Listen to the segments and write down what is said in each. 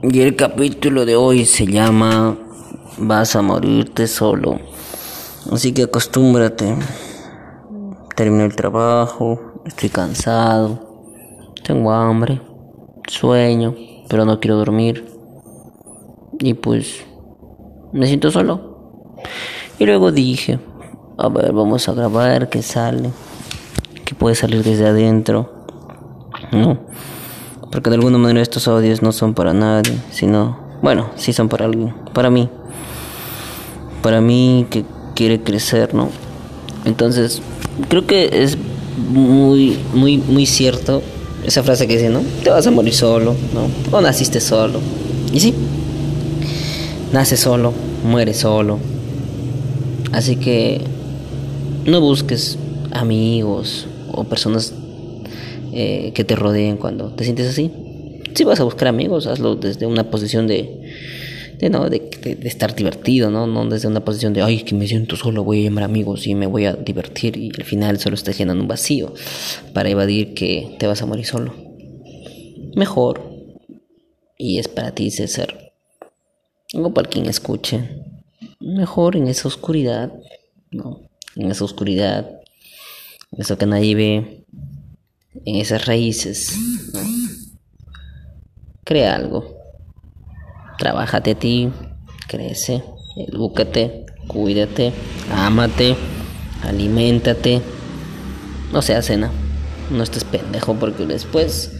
Y el capítulo de hoy se llama Vas a morirte solo. Así que acostúmbrate. Terminé el trabajo, estoy cansado, tengo hambre, sueño, pero no quiero dormir. Y pues me siento solo. Y luego dije, a ver, vamos a grabar qué sale, qué puede salir desde adentro. ¿No? Porque de alguna manera estos audios no son para nadie, sino, bueno, sí son para alguien, para mí. Para mí que quiere crecer, ¿no? Entonces, creo que es muy, muy, muy cierto esa frase que dice, ¿no? Te vas a morir solo, ¿no? O naciste solo. Y sí, naces solo, mueres solo. Así que no busques amigos o personas eh, que te rodeen cuando te sientes así. Si vas a buscar amigos, hazlo desde una posición de, de, no, de, estar divertido, ¿no? No desde una posición de, ay, que me siento solo, voy a llamar amigos y me voy a divertir y al final solo estás llenando un vacío para evadir que te vas a morir solo. Mejor, y es para ti, César, o para quien escuche, mejor en esa oscuridad, ¿no? En esa oscuridad, eso que nadie ve, en esas raíces. Crea algo. Trabájate a ti, crece, edúcate, cuídate, ámate, aliméntate. No seas cena. No estés pendejo porque después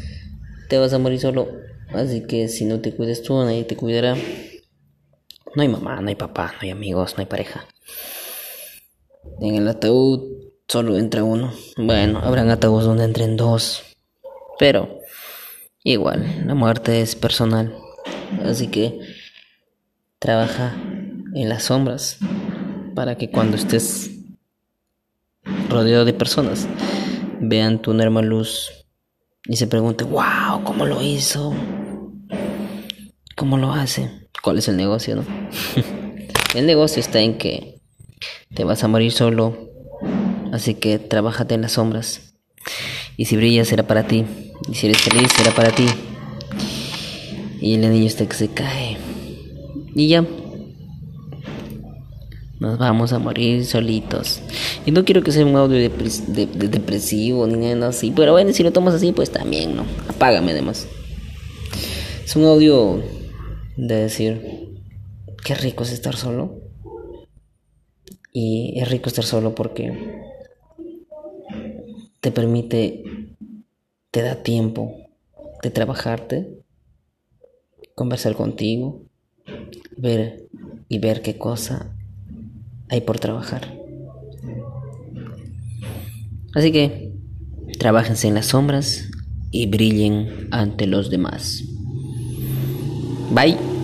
te vas a morir solo. Así que si no te cuides tú, nadie te cuidará. No hay mamá, no hay papá, no hay amigos, no hay pareja. En el ataúd solo entra uno. Bueno, habrán ataúdes donde entren dos. Pero igual, la muerte es personal. Así que trabaja en las sombras para que cuando estés rodeado de personas vean tu enorme luz y se pregunten, wow, ¿cómo lo hizo? ¿Cómo lo hace? ¿Cuál es el negocio, no? el negocio está en que te vas a morir solo Así que trabájate en las sombras. Y si brillas será para ti. Y si eres feliz será para ti. Y el niño está que se cae. Y ya. Nos vamos a morir solitos. Y no quiero que sea un audio de, de, de depresivo ni nada así. Pero bueno, si lo tomas así, pues también, ¿no? Apágame además. Es un audio de decir, qué rico es estar solo. Y es rico estar solo porque te permite, te da tiempo de trabajarte, conversar contigo, ver y ver qué cosa hay por trabajar. Así que trabajense en las sombras y brillen ante los demás. Bye.